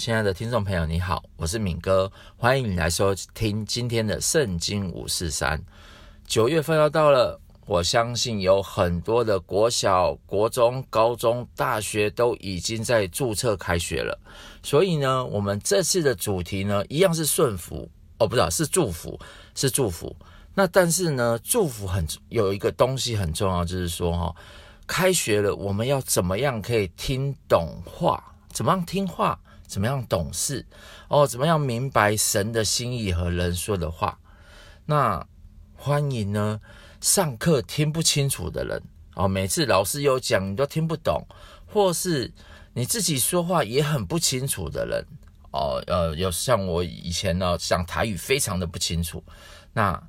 亲爱的听众朋友，你好，我是敏哥，欢迎你来收听今天的圣经五四三。九月份要到了，我相信有很多的国小、国中、高中、大学都已经在注册开学了，所以呢，我们这次的主题呢，一样是顺服哦，不是，是祝福，是祝福。那但是呢，祝福很有一个东西很重要，就是说哈，开学了，我们要怎么样可以听懂话？怎么样听话？怎么样懂事？哦，怎么样明白神的心意和人说的话？那欢迎呢，上课听不清楚的人哦，每次老师有讲你都听不懂，或是你自己说话也很不清楚的人哦，呃，有像我以前呢讲台语非常的不清楚，那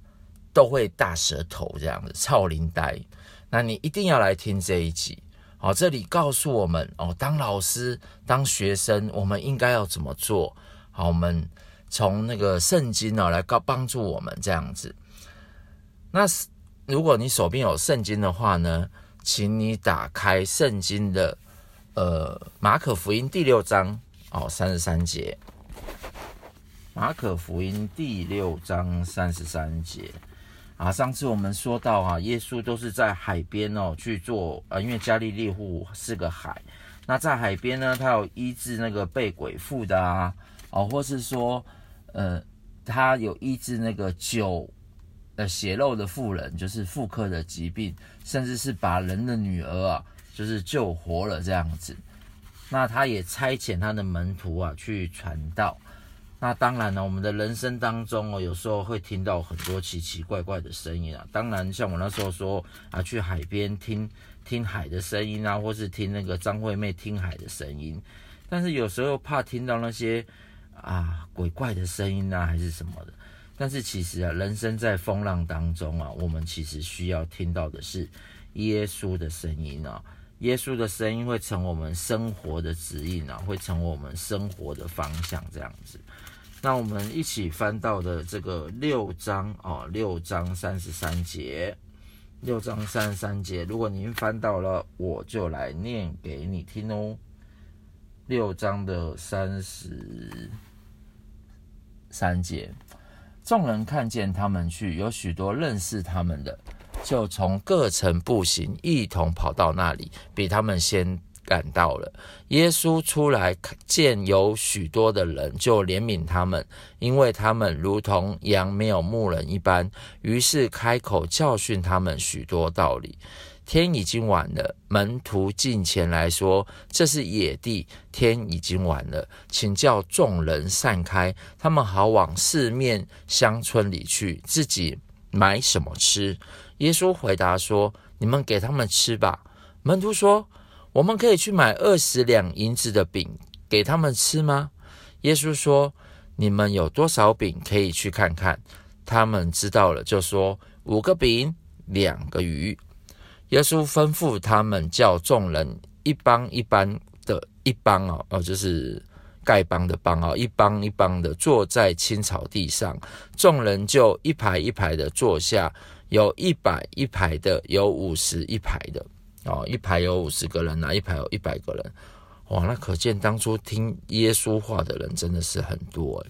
都会大舌头这样子，臭奶呆，那你一定要来听这一集。好，这里告诉我们哦，当老师、当学生，我们应该要怎么做？好，我们从那个圣经呢来告帮助我们这样子。那如果你手边有圣经的话呢，请你打开圣经的呃马可福音第六章哦三十三节，马可福音第六章三十三节。啊，上次我们说到啊，耶稣都是在海边哦去做，啊，因为加利利湖是个海，那在海边呢，他有医治那个被鬼附的啊，哦，或是说，呃，他有医治那个酒，呃，血漏的妇人，就是妇科的疾病，甚至是把人的女儿啊，就是救活了这样子。那他也差遣他的门徒啊去传道。那当然了，我们的人生当中哦，有时候会听到很多奇奇怪怪的声音啊。当然，像我那时候说啊，去海边听听海的声音啊，或是听那个张惠妹听海的声音。但是有时候怕听到那些啊鬼怪的声音啊，还是什么的。但是其实啊，人生在风浪当中啊，我们其实需要听到的是耶稣的声音啊。耶稣的声音会成我们生活的指引啊，会成我们生活的方向这样子。那我们一起翻到的这个六章哦，六章三十三节，六章三十三节。如果您翻到了，我就来念给你听哦。六章的三十三节，众人看见他们去，有许多认识他们的，就从各城步行，一同跑到那里，比他们先。赶到了，耶稣出来见有许多的人，就怜悯他们，因为他们如同羊没有牧人一般。于是开口教训他们许多道理。天已经晚了，门徒进前来说：“这是野地，天已经晚了，请叫众人散开，他们好往四面乡村里去，自己买什么吃。”耶稣回答说：“你们给他们吃吧。”门徒说。我们可以去买二十两银子的饼给他们吃吗？耶稣说：“你们有多少饼，可以去看看。”他们知道了，就说：“五个饼，两个鱼。”耶稣吩咐他们叫众人一帮一帮的，一帮哦哦，就是丐帮的帮哦，一帮一帮的坐在青草地上。众人就一排一排的坐下，有一百一排的，有五十一排的。哦，一排有五十个人啊，一排有一百个人，哇，那可见当初听耶稣话的人真的是很多。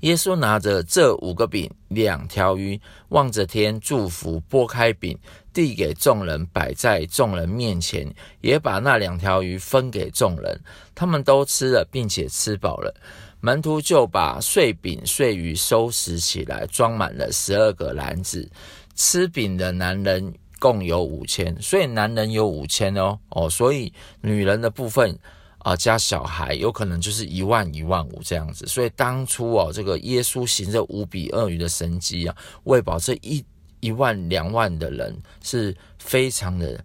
耶稣拿着这五个饼、两条鱼，望着天祝福，拨开饼，递给众人，摆在众人面前，也把那两条鱼分给众人，他们都吃了，并且吃饱了。门徒就把碎饼、碎鱼收拾起来，装满了十二个篮子。吃饼的男人。共有五千，所以男人有五千哦哦，所以女人的部分啊、加小孩有可能就是一万一万五这样子。所以当初哦，这个耶稣行这五比二鱼的神迹啊，喂饱这一一万两万的人是非常的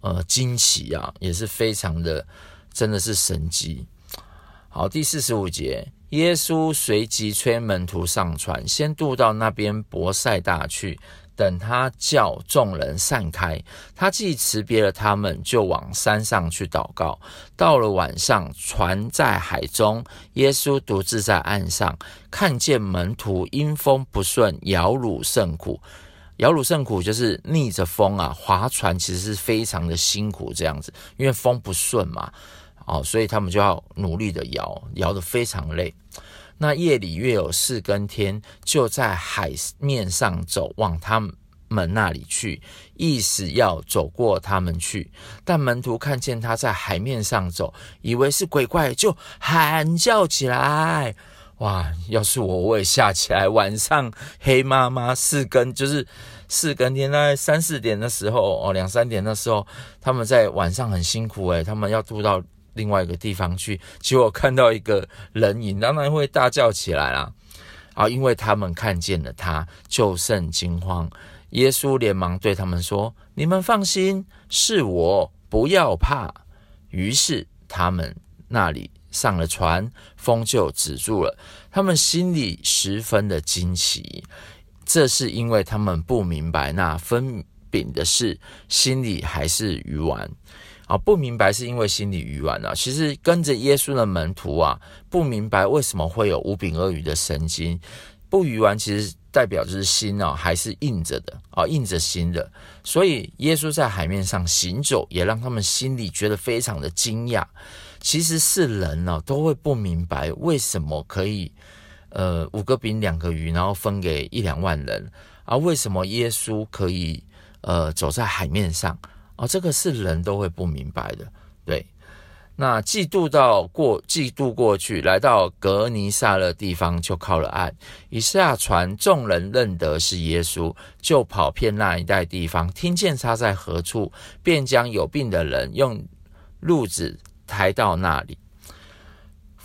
呃惊奇啊，也是非常的真的是神迹。好，第四十五节，耶稣随即催门徒上船，先渡到那边伯赛大去。等他叫众人散开，他既辞别了他们，就往山上去祷告。到了晚上，船在海中，耶稣独自在岸上，看见门徒因风不顺，摇櫓甚苦。摇櫓甚苦就是逆着风啊，划船其实是非常的辛苦这样子，因为风不顺嘛。哦，所以他们就要努力的摇，摇得非常累。那夜里约有四更天，就在海面上走，往他们那里去，意思要走过他们去。但门徒看见他在海面上走，以为是鬼怪，就喊叫起来。哇！要是我，我也吓起来。晚上黑妈妈四更，就是四更天，大概三四点的时候，哦，两三点的时候，他们在晚上很辛苦诶，他们要渡到另外一个地方去，结果看到一个人影，当然会大叫起来啦。啊，因为他们看见了他，就甚惊慌。耶稣连忙对他们说：“你们放心，是我，不要怕。”于是他们那里。上了船，风就止住了。他们心里十分的惊奇，这是因为他们不明白那分饼的事，心里还是鱼丸啊。不明白是因为心里鱼丸啊。其实跟着耶稣的门徒啊，不明白为什么会有五饼二鱼的神经。不鱼丸其实代表就是心啊，还是硬着的啊，硬着心的。所以耶稣在海面上行走，也让他们心里觉得非常的惊讶。其实是人呢、都会不明白为什么可以，呃，五个饼两个鱼，然后分给一两万人，啊、为什么耶稣可以，呃，走在海面上？哦，这个是人都会不明白的。对，那既渡到过，既渡过去，来到格尼撒勒地方，就靠了岸。一下船，众人认得是耶稣，就跑遍那一带地方，听见他在何处，便将有病的人用褥子。抬到那里，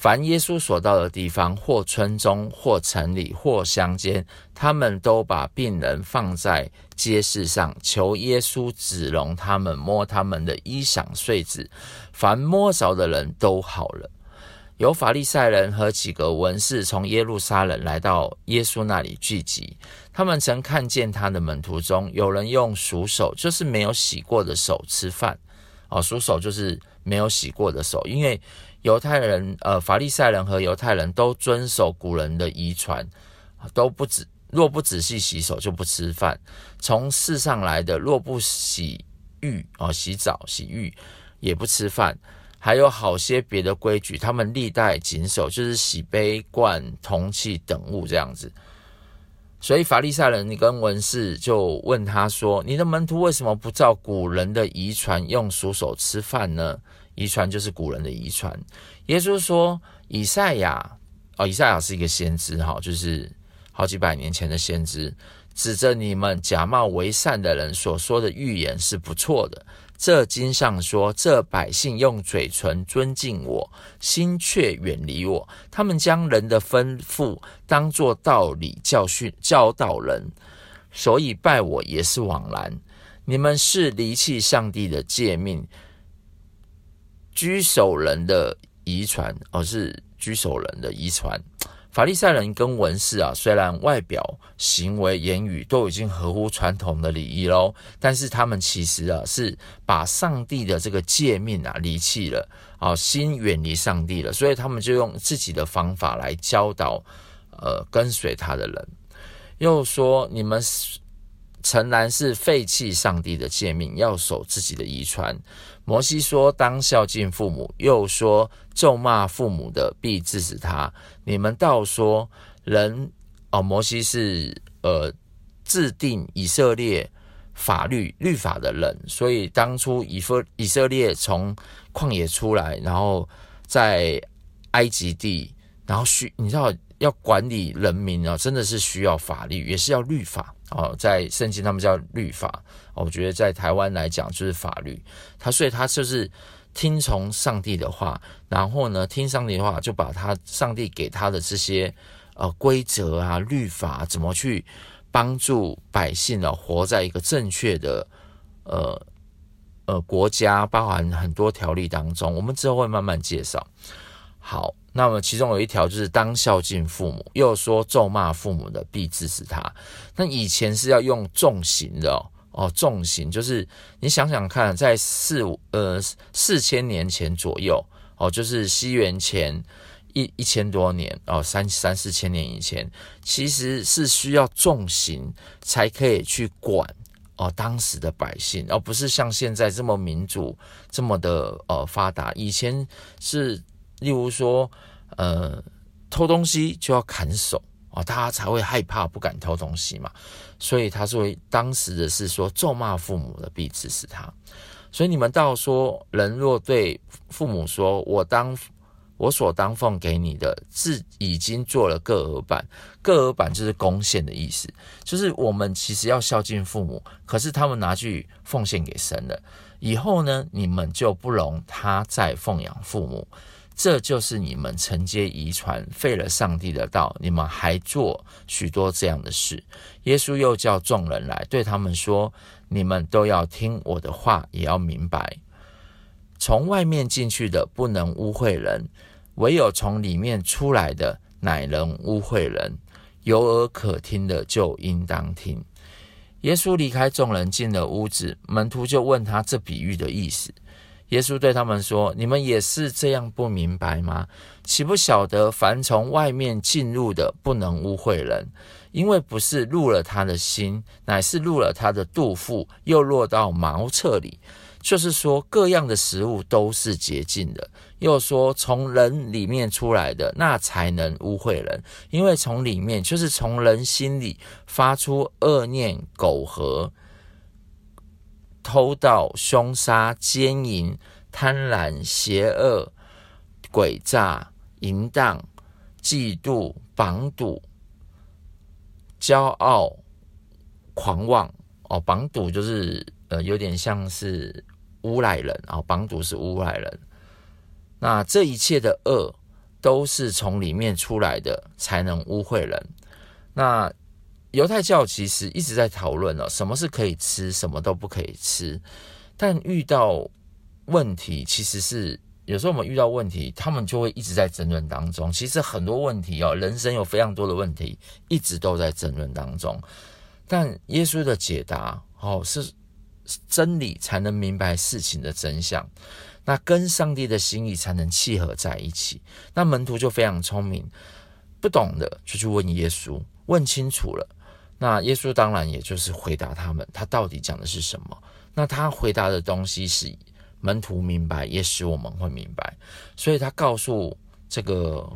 凡耶稣所到的地方，或村中，或城里，或乡间，他们都把病人放在街市上，求耶稣指容他们摸他们的衣裳睡子。凡摸着的人都好了。有法利赛人和几个文士从耶路撒冷来到耶稣那里聚集，他们曾看见他的门徒中有人用鼠手，就是没有洗过的手吃饭。哦，鼠手就是。没有洗过的手，因为犹太人、呃，法利赛人和犹太人都遵守古人的遗传，都不仔若不仔细洗手就不吃饭。从世上来的若不洗浴哦，洗澡洗浴也不吃饭。还有好些别的规矩，他们历代谨守，就是洗杯罐、铜器等物这样子。所以法利赛人跟文士就问他说：“你的门徒为什么不照古人的遗传用鼠手吃饭呢？”遗传就是古人的遗传。耶稣说：“以赛亚，哦，以赛亚是一个先知，哈，就是好几百年前的先知，指着你们假冒为善的人所说的预言是不错的。这经上说，这百姓用嘴唇尊敬我，心却远离我。他们将人的吩咐当作道理教训教导人，所以拜我也是枉然。你们是离弃上帝的诫命。”居首人的遗传，而、哦、是居首人的遗传。法利赛人跟文士啊，虽然外表、行为、言语都已经合乎传统的礼仪喽，但是他们其实啊，是把上帝的这个诫命啊离弃了，啊，心远离上帝了，所以他们就用自己的方法来教导，呃，跟随他的人。又说你们诚然是废弃上帝的诫命，要守自己的遗传。摩西说：“当孝敬父母。”又说：“咒骂父母的，必治死他。”你们倒说人哦，摩西是呃制定以色列法律律法的人，所以当初以色以色列从旷野出来，然后在埃及地，然后需你知道要管理人民啊，真的是需要法律，也是要律法。哦，在圣经他们叫律法，我觉得在台湾来讲就是法律。他所以他就是听从上帝的话，然后呢，听上帝的话，就把他上帝给他的这些呃规则啊、律法，怎么去帮助百姓呢，活在一个正确的呃呃国家，包含很多条例当中，我们之后会慢慢介绍。好。那么其中有一条就是当孝敬父母，又说咒骂父母的必治死他。那以前是要用重刑的哦，哦重刑就是你想想看，在四五呃四千年前左右哦，就是西元前一一千多年哦，三三四千年以前，其实是需要重刑才可以去管哦当时的百姓，而不是像现在这么民主这么的呃发达。以前是例如说呃偷东西就要砍手啊，大家才会害怕不敢偷东西嘛。所以他说当时的是说咒骂父母的必治死他。所以你们倒说，人若对父母说：“我当我所当奉给你的，是已经做了各额版。各额版就是贡献的意思，就是我们其实要孝敬父母，可是他们拿去奉献给神了。以后呢，你们就不容他再奉养父母，这就是你们承接遗传，废了上帝的道。你们还做许多这样的事。”耶稣又叫众人来，对他们说。你们都要听我的话，也要明白，从外面进去的不能污秽人，唯有从里面出来的乃能污秽人。有耳可听的就应当听。耶稣离开众人，进了屋子，门徒就问他这比喻的意思。耶稣对他们说：“你们也是这样不明白吗？岂不晓得凡从外面进入的，不能污秽人？”因为不是入了他的心，乃是入了他的肚腹，又落到茅厕里。就是说，各样的食物都是洁净的。又说，从人里面出来的，那才能污秽人。因为从里面，就是从人心里发出恶念、苟合、偷盗、凶杀、奸淫、贪婪、邪恶、诡诈、淫荡、嫉妒、绑赌。骄傲、狂妄哦，绑堵就是呃，有点像是诬赖人啊，绑堵是诬赖人。那这一切的恶都是从里面出来的，才能污秽人。那犹太教其实一直在讨论哦，什么是可以吃，什么都不可以吃。但遇到问题，其实是。有时候我们遇到问题，他们就会一直在争论当中。其实很多问题哦，人生有非常多的问题，一直都在争论当中。但耶稣的解答哦，是真理才能明白事情的真相，那跟上帝的心意才能契合在一起。那门徒就非常聪明，不懂的就去问耶稣，问清楚了。那耶稣当然也就是回答他们，他到底讲的是什么？那他回答的东西是。门徒明白，也使我们会明白。所以他告诉这个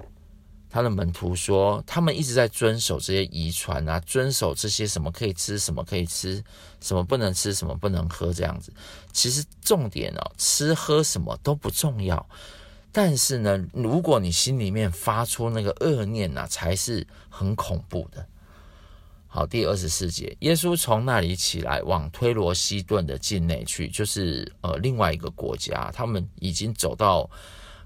他的门徒说，他们一直在遵守这些遗传啊，遵守这些什么可以吃，什么可以吃，什么不能吃，什么不能喝这样子。其实重点哦，吃喝什么都不重要，但是呢，如果你心里面发出那个恶念啊，才是很恐怖的。好，第二十四节，耶稣从那里起来，往推罗西顿的境内去，就是呃另外一个国家，他们已经走到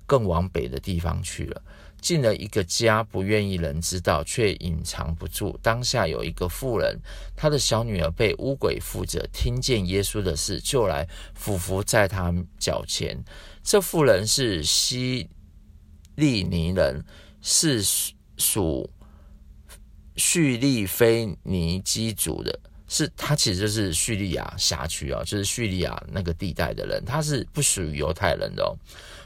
更往北的地方去了。进了一个家，不愿意人知道，却隐藏不住。当下有一个妇人，她的小女儿被污鬼附着，听见耶稣的事，就来俯伏在他脚前。这妇人是希利尼人，是属。叙利腓尼基族的，是他其实就是叙利亚辖区啊，就是叙利亚那个地带的人，他是不属于犹太人的。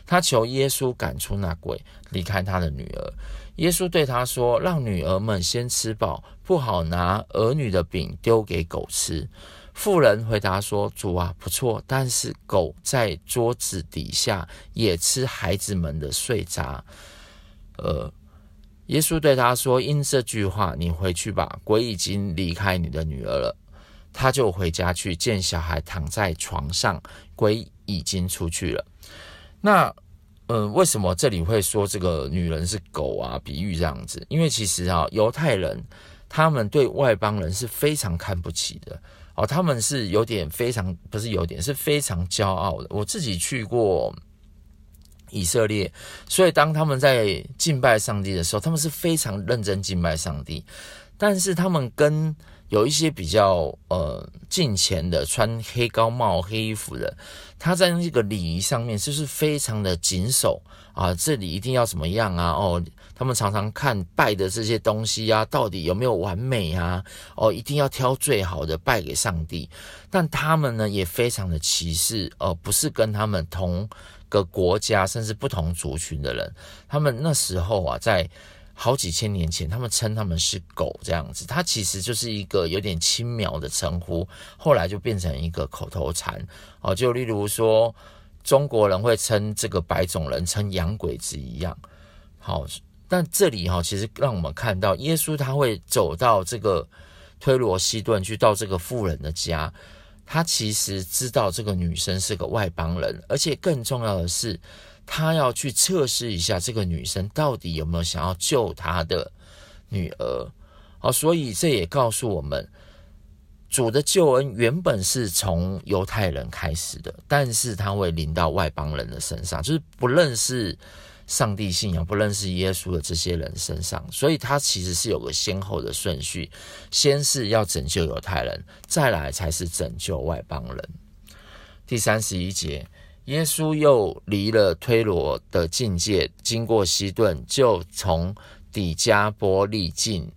他求耶稣赶出那鬼，离开他的女儿。耶稣对他说：“让女儿们先吃饱，不好拿儿女的饼丢给狗吃。”妇人回答说：“主啊，不错，但是狗在桌子底下也吃孩子们的碎渣。”呃。耶稣对他说：“因这句话，你回去吧。鬼已经离开你的女儿了。”他就回家去，见小孩躺在床上，鬼已经出去了。那，嗯、为什么这里会说这个女人是狗啊？比喻这样子，因为其实啊，犹太人他们对外邦人是非常看不起的哦，他们是有点非常，不是有点，是非常骄傲的。我自己去过。以色列，所以当他们在敬拜上帝的时候，他们是非常认真敬拜上帝。但是他们跟有一些比较呃近前的，穿黑高帽、黑衣服的，他在那个礼仪上面就是非常的谨守啊，这里一定要怎么样啊？哦，他们常常看拜的这些东西啊，到底有没有完美啊？哦，一定要挑最好的拜给上帝。但他们呢，也非常的歧视，呃，不是跟他们同个国家甚至不同族群的人，他们那时候啊，在好几千年前，他们称他们是狗这样子，它其实就是一个有点轻描的称呼，后来就变成一个口头禅哦。就例如说，中国人会称这个白种人称洋鬼子一样。好，但这里哈，其实让我们看到耶稣他会走到这个推罗西顿去到这个妇人的家。他其实知道这个女生是个外邦人，而且更重要的是，他要去测试一下这个女生到底有没有想要救他的女儿。好，所以这也告诉我们，主的救恩原本是从犹太人开始的，但是他会临到外邦人的身上，就是不认识。上帝信仰不认识耶稣的这些人身上，所以他其实是有个先后的顺序，先是要拯救犹太人，再来才是拯救外邦人。第三十一节，耶稣又离了推罗的境界，经过西顿，就从底加波利境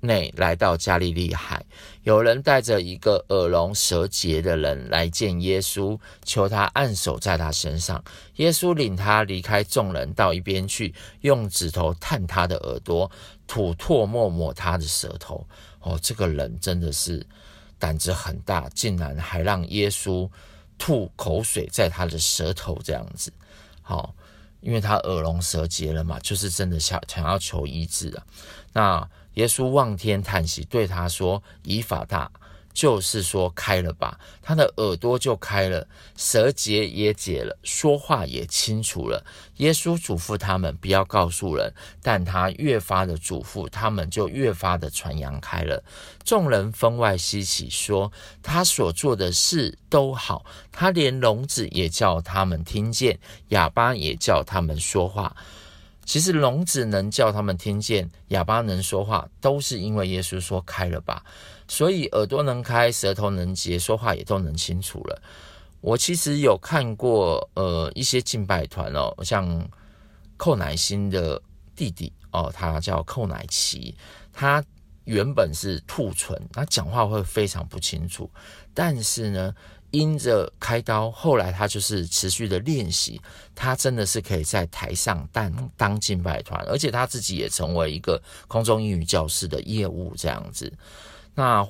内来到加利利海，有人带着一个耳聋舌结的人来见耶稣，求他按手在他身上。耶稣领他离开众人，到一边去，用指头探他的耳朵，吐唾沫抹他的舌头。哦，这个人真的是胆子很大，竟然还让耶稣吐口水在他的舌头，这样子。好，因为他耳聋舌结了嘛，就是真的想想要求医治啊。那。耶稣望天叹息，对他说：“以法大，就是说开了吧。”他的耳朵就开了，舌结也解了，说话也清楚了。耶稣嘱咐他们不要告诉人，但他越发的嘱咐，他们就越发的传扬开了。众人分外稀奇，说他所做的事都好，他连聋子也叫他们听见，哑巴也叫他们说话。其实聋子能叫他们听见，哑巴能说话，都是因为耶稣说开了吧。所以耳朵能开，舌头能结，说话也都能清楚了。我其实有看过呃一些敬拜团哦，像寇乃馨的弟弟哦，他叫寇乃奇，他原本是兔唇，他讲话会非常不清楚，但是呢。因着开刀，后来他就是持续的练习，他真的是可以在台上当当敬拜团，而且他自己也成为一个空中英语教室的业务这样子。那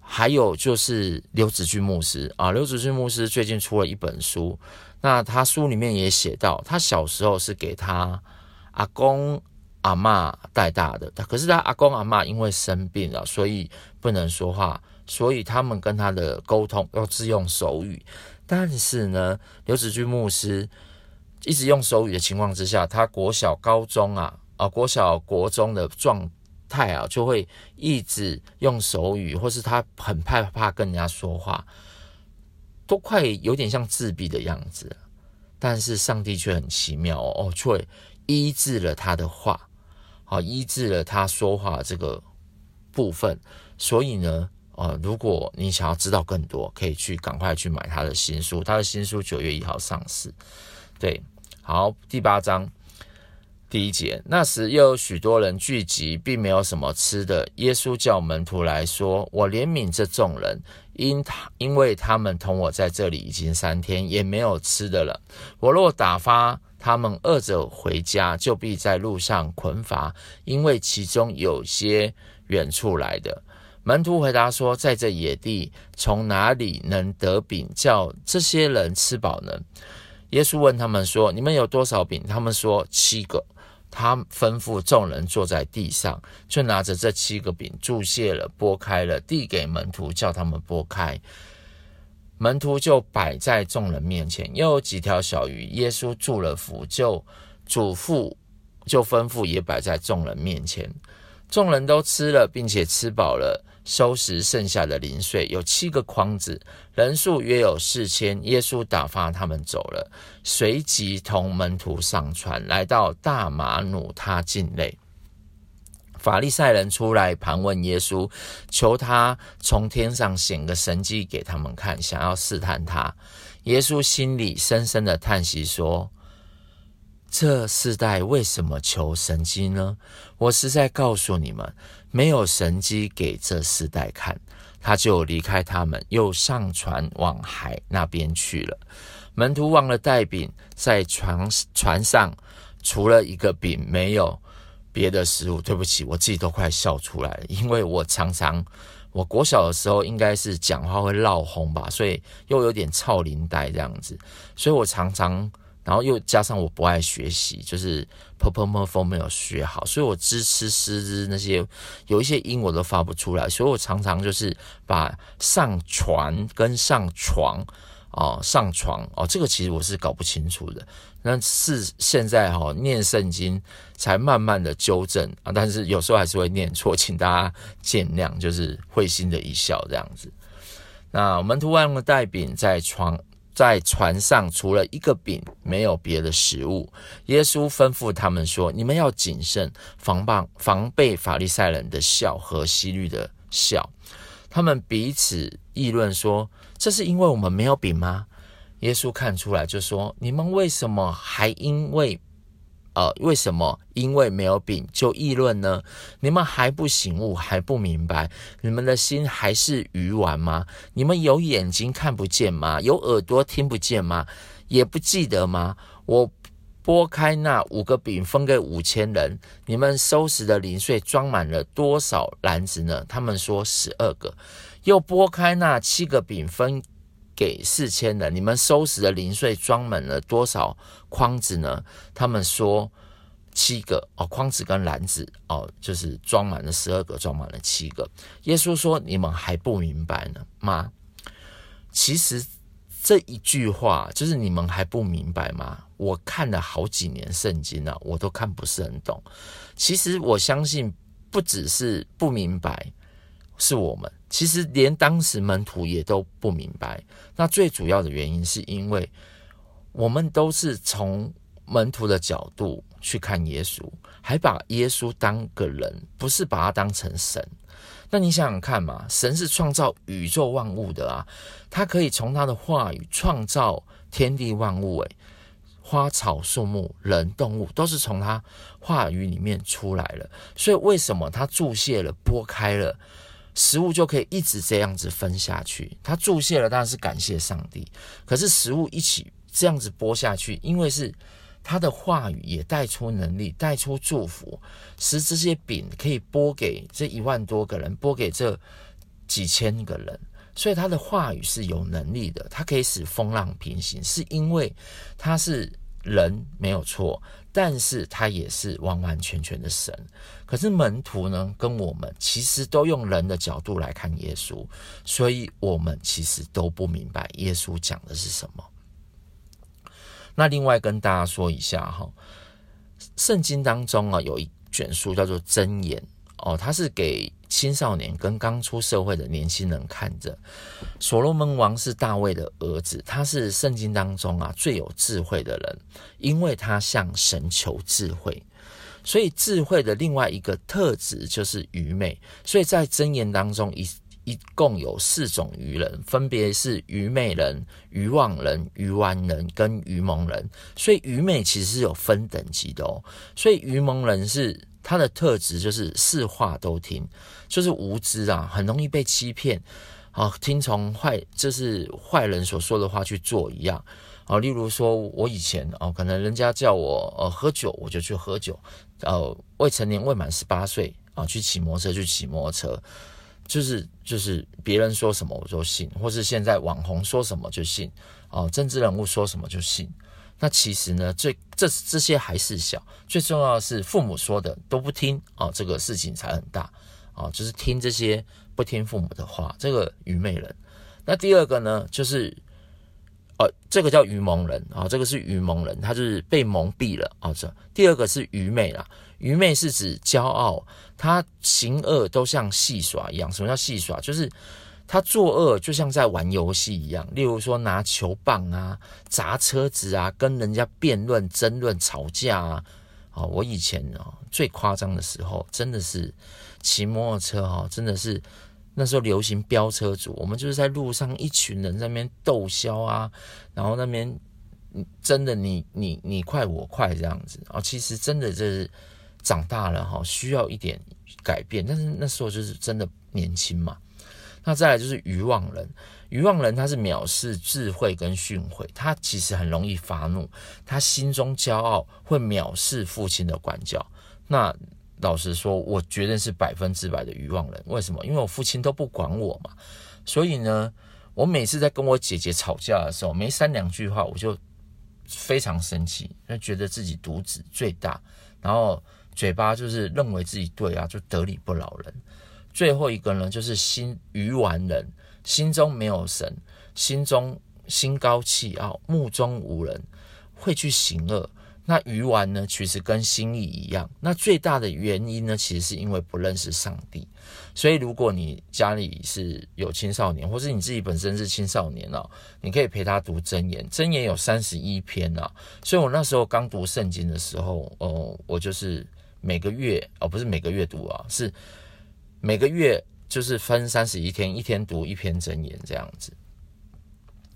还有就是刘子俊牧师啊，刘子俊牧师最近出了一本书，那他书里面也写到，他小时候是给他阿公阿嬷带大的，可是他阿公阿嬷因为生病了，所以不能说话。所以他们跟他的沟通要是用手语，但是呢，刘子君牧师一直用手语的情况之下，他国小、高中啊，啊，国小、国中的状态啊，就会一直用手语，或是他很害怕跟人家说话，都快有点像自闭的样子。但是上帝却很奇妙哦，却医治了他的话，好，医治了他说话这个部分。所以呢。呃，如果你想要知道更多，可以去赶快去买他的新书。他的新书九月一号上市。对，好，第八章第一节，那时又有许多人聚集，并没有什么吃的。耶稣叫门徒来说：“我怜悯这众人，因他因为他们同我在这里已经三天，也没有吃的了。我若打发他们饿着回家，就必在路上困乏，因为其中有些远处来的。”门徒回答说：“在这野地，从哪里能得饼叫这些人吃饱呢？”耶稣问他们说：“你们有多少饼？”他们说：“七个。”他吩咐众人坐在地上，就拿着这七个饼，祝谢了，擘开了，递给门徒，叫他们擘开。门徒就摆在众人面前。又有几条小鱼，耶稣祝了福，就嘱咐，就吩咐，也摆在众人面前。众人都吃了，并且吃饱了。收拾剩下的零碎，有七个筐子，人数约有四千。耶稣打发他们走了，随即同门徒上船，来到大马努他境内。法利赛人出来盘问耶稣，求他从天上显个神迹给他们看，想要试探他。耶稣心里深深的叹息说。这世代为什么求神机呢？我实在告诉你们，没有神机给这世代看。他就离开他们，又上船往海那边去了。门徒忘了带饼，在船船上除了一个饼没有。别的食物，对不起，我自己都快笑出来了，因为我常常，我国小的时候应该是讲话会闹红吧，所以又有点操林呆这样子，所以我常常，然后又加上我不爱学习，就是 p u r p l e m o r p o 没有学好，所以我支持师资那些有一些音我都发不出来，所以我常常就是把上传跟上床哦，上床哦，这个其实我是搞不清楚的。那是现在哈、哦、念圣经才慢慢的纠正啊，但是有时候还是会念错，请大家见谅，就是会心的一笑这样子。那门徒万用的带饼在床在船上，除了一个饼，没有别的食物。耶稣吩咐他们说：“你们要谨慎，防棒防备法利赛人的笑和希律的笑。”他们彼此议论说。这是因为我们没有饼吗？耶稣看出来就说：“你们为什么还因为，呃，为什么因为没有饼就议论呢？你们还不醒悟，还不明白？你们的心还是鱼丸吗？你们有眼睛看不见吗？有耳朵听不见吗？也不记得吗？我拨开那五个饼分给五千人，你们收拾的零碎装满了多少篮子呢？他们说十二个。”又拨开那七个饼分给四千人，你们收拾的零碎装满了多少筐子呢？他们说七个哦，筐子跟篮子哦，就是装满了十二个，装满了七个。耶稣说：“你们还不明白呢吗？”其实这一句话就是你们还不明白吗？我看了好几年圣经了，我都看不是很懂。其实我相信，不只是不明白。是我们其实连当时门徒也都不明白。那最主要的原因是因为我们都是从门徒的角度去看耶稣，还把耶稣当个人，不是把他当成神。那你想想看嘛，神是创造宇宙万物的啊，他可以从他的话语创造天地万物，诶，花草树木、人动物都是从他话语里面出来了。所以为什么他注谢了、拨开了？食物就可以一直这样子分下去。他注谢了，当然是感谢上帝。可是食物一起这样子播下去，因为是他的话语也带出能力，带出祝福，使这些饼可以播给这一万多个人，播给这几千个人。所以他的话语是有能力的，他可以使风浪平行，是因为他是人没有错。但是他也是完完全全的神，可是门徒呢，跟我们其实都用人的角度来看耶稣，所以我们其实都不明白耶稣讲的是什么。那另外跟大家说一下哈，圣经当中啊有一卷书叫做《箴言》。哦，他是给青少年跟刚出社会的年轻人看着。所罗门王是大卫的儿子，他是圣经当中啊最有智慧的人，因为他向神求智慧。所以智慧的另外一个特质就是愚昧。所以在箴言当中一一共有四种愚人，分别是愚昧人、愚妄人、愚顽人跟愚蒙人。所以愚昧其实是有分等级的哦。所以愚蒙人是。他的特质就是是话都听，就是无知啊，很容易被欺骗，啊，听从坏就是坏人所说的话去做一样，啊，例如说我以前哦，可能人家叫我呃喝酒，我就去喝酒，呃，未成年未满十八岁啊，去骑摩托车去骑摩托车，就是就是别人说什么我就信，或是现在网红说什么就信，哦，政治人物说什么就信。那其实呢，最这这些还是小，最重要的是父母说的都不听啊、哦，这个事情才很大啊、哦，就是听这些不听父母的话，这个愚昧人。那第二个呢，就是呃、这个叫愚蒙人啊、这个是愚蒙人，他就是被蒙蔽了啊。这、第二个是愚昧啦，愚昧是指骄傲，他行恶都像戏耍一样。什么叫戏耍？就是。他作恶就像在玩游戏一样，例如说拿球棒啊、砸车子啊、跟人家辩论、争论、吵架啊。哦，我以前哦最夸张的时候，真的是骑摩托车哈，真的是那时候流行飙车族，我们就是在路上一群人在那边斗枭啊，然后那边真的你你你快我快这样子啊，其实真的就是长大了哈，需要一点改变，但是那时候就是真的年轻嘛。那再来就是愚妄人，愚妄人他是藐视智慧跟训诲，他其实很容易发怒，他心中骄傲，会藐视父亲的管教。那老实说，我绝对是百分之百的愚妄人。为什么？因为我父亲都不管我嘛。所以呢，我每次在跟我姐姐吵架的时候，没三两句话，我就非常生气，就觉得自己独子最大，然后嘴巴就是认为自己对啊，就得理不饶人。最后一个呢，就是心愚顽人，心中没有神，心中心高气傲，目中无人，会去行恶。那愚顽呢，其实跟心意一样。那最大的原因呢，其实是因为不认识上帝。所以，如果你家里是有青少年，或是你自己本身是青少年哦，你可以陪他读箴言。箴言有三十一篇啊。所以我那时候刚读圣经的时候，哦，我就是每个月哦，不是每个月读啊，是每个月就是分三十一天，一天读一篇箴言这样子。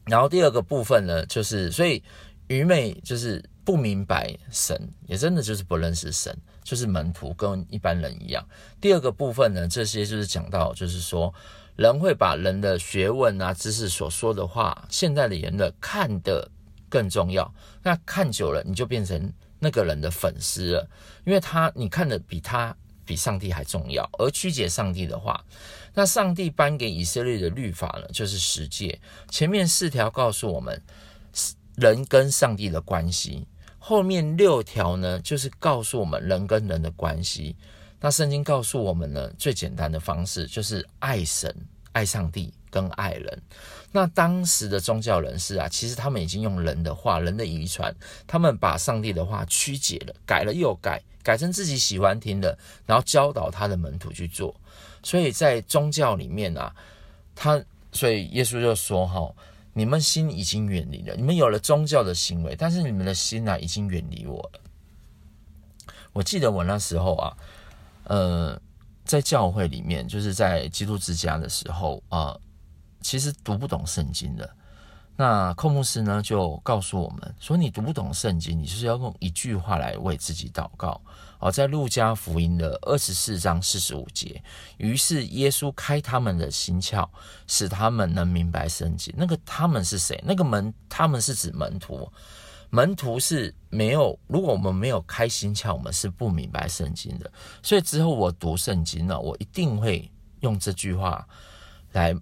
然后第二个部分呢，就是所以愚昧就是。不明白神，也真的就是不认识神，就是门徒跟一般人一样。第二个部分呢，这些就是讲到，就是说人会把人的学问啊、知识所说的话，现在的人的看得更重要。那看久了，你就变成那个人的粉丝了，因为他你看的比他比上帝还重要，而曲解上帝的话。那上帝颁给以色列的律法呢，就是十诫，前面四条告诉我们人跟上帝的关系。后面六条呢，就是告诉我们人跟人的关系。那圣经告诉我们呢，最简单的方式就是爱神、爱上帝跟爱人。那当时的宗教人士啊，其实他们已经用人的话、人的遗传，他们把上帝的话曲解了，改了又改，改成自己喜欢听的，然后教导他的门徒去做。所以在宗教里面啊，他所以耶稣就说：“哈。”你们心已经远离了，你们有了宗教的行为，但是你们的心、啊，已经远离我了。我记得我那时候啊，呃，在教会里面，就是在基督之家的时候、呃，其实读不懂圣经的。那寇牧师呢，就告诉我们说：“你读不懂圣经，你就是要用一句话来为自己祷告。”哦，在路加福音的二十四章四十五节，于是耶稣开他们的心窍，使他们能明白圣经。那个他们是谁？那个门，他们是指门徒。门徒是没有，如果我们没有开心窍，我们是不明白圣经的。所以之后我读圣经了，我一定会用这句话来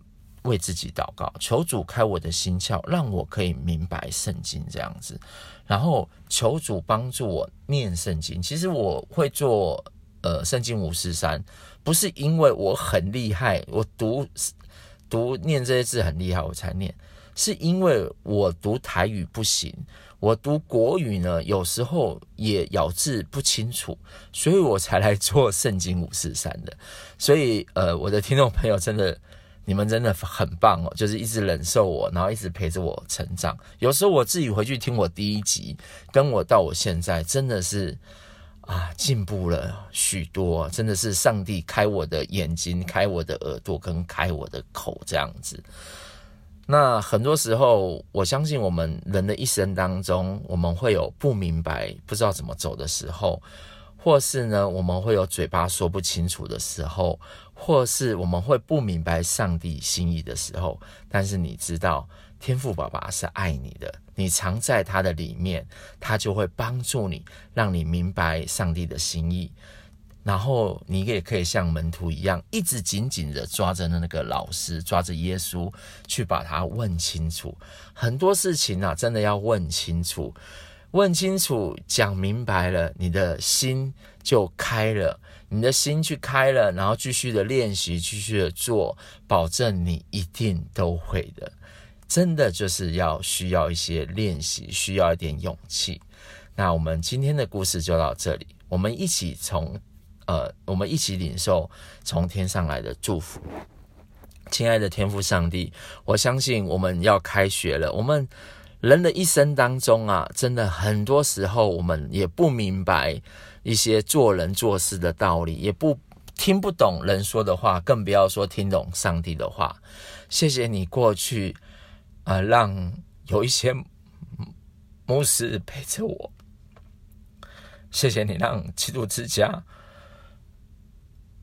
为自己祷告，求主开我的心窍，让我可以明白圣经这样子。然后求主帮助我念圣经。其实我会做呃圣经五十三，不是因为我很厉害，我读读念这些字很厉害我才念，是因为我读台语不行，我读国语呢有时候也咬字不清楚，所以我才来做圣经五四三的。所以呃，我的听众朋友真的。你们真的很棒哦，就是一直忍受我，然后一直陪着我成长。有时候我自己回去听我第一集，跟我到我现在，真的是啊进步了许多，真的是上帝开我的眼睛，开我的耳朵，跟开我的口这样子。那很多时候，我相信我们人的一生当中，我们会有不明白、不知道怎么走的时候。或是呢，我们会有嘴巴说不清楚的时候，或是我们会不明白上帝心意的时候。但是你知道，天赋爸爸是爱你的，你藏在他的里面，他就会帮助你，让你明白上帝的心意。然后你也可以像门徒一样，一直紧紧的抓着那个老师，抓着耶稣，去把他问清楚。很多事情啊，真的要问清楚。问清楚，讲明白了，你的心就开了，你的心去开了，然后继续的练习，继续的做，保证你一定都会的。真的就是要需要一些练习，需要一点勇气。那我们今天的故事就到这里，我们一起从呃，我们一起领受从天上来的祝福。亲爱的天父上帝，我相信我们要开学了，我们。人的一生当中啊，真的很多时候我们也不明白一些做人做事的道理，也不听不懂人说的话，更不要说听懂上帝的话。谢谢你过去啊、让有一些牧师陪着我。谢谢你让基督之家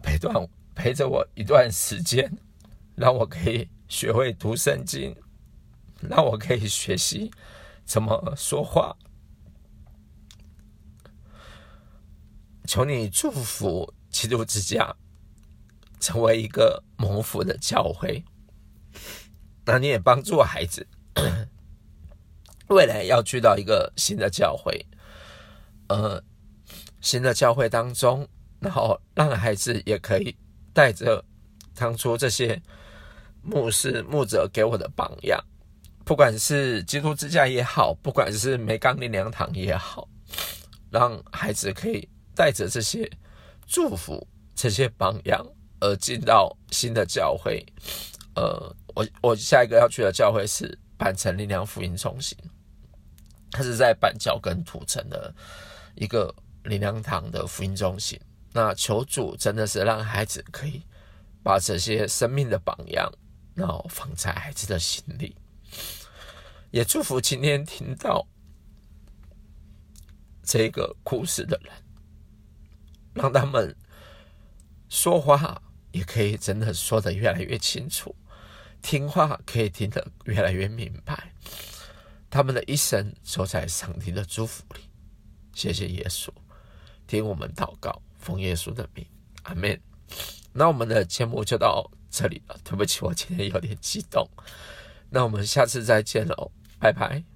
陪段陪着我一段时间，让我可以学会读圣经。让我可以学习怎么说话。求你祝福基督之家，成为一个蒙福的教会。那你也帮助孩子，未来要去到一个新的教会，呃，新的教会当中，然后让孩子也可以带着当初这些牧师牧者给我的榜样，不管是基督之家也好，不管是美港灵粮堂也好，让孩子可以带着这些祝福、这些榜样而进到新的教会，呃。我我下一个要去的教会是板城灵粮福音中心，它是在板桥跟土城的一个林粮堂的福音中心。那求主真的是让孩子可以把这些生命的榜样，然后放在孩子的心里，也祝福今天听到这个故事的人，让他们说话也可以真的说得越来越清楚。听话可以听得越来越明白，他们的一生走在上帝的祝福里。谢谢耶稣，听我们祷告，奉耶稣的名，阿门。那我们的节目就到这里了，对不起，我今天有点激动。那我们下次再见喽，拜拜。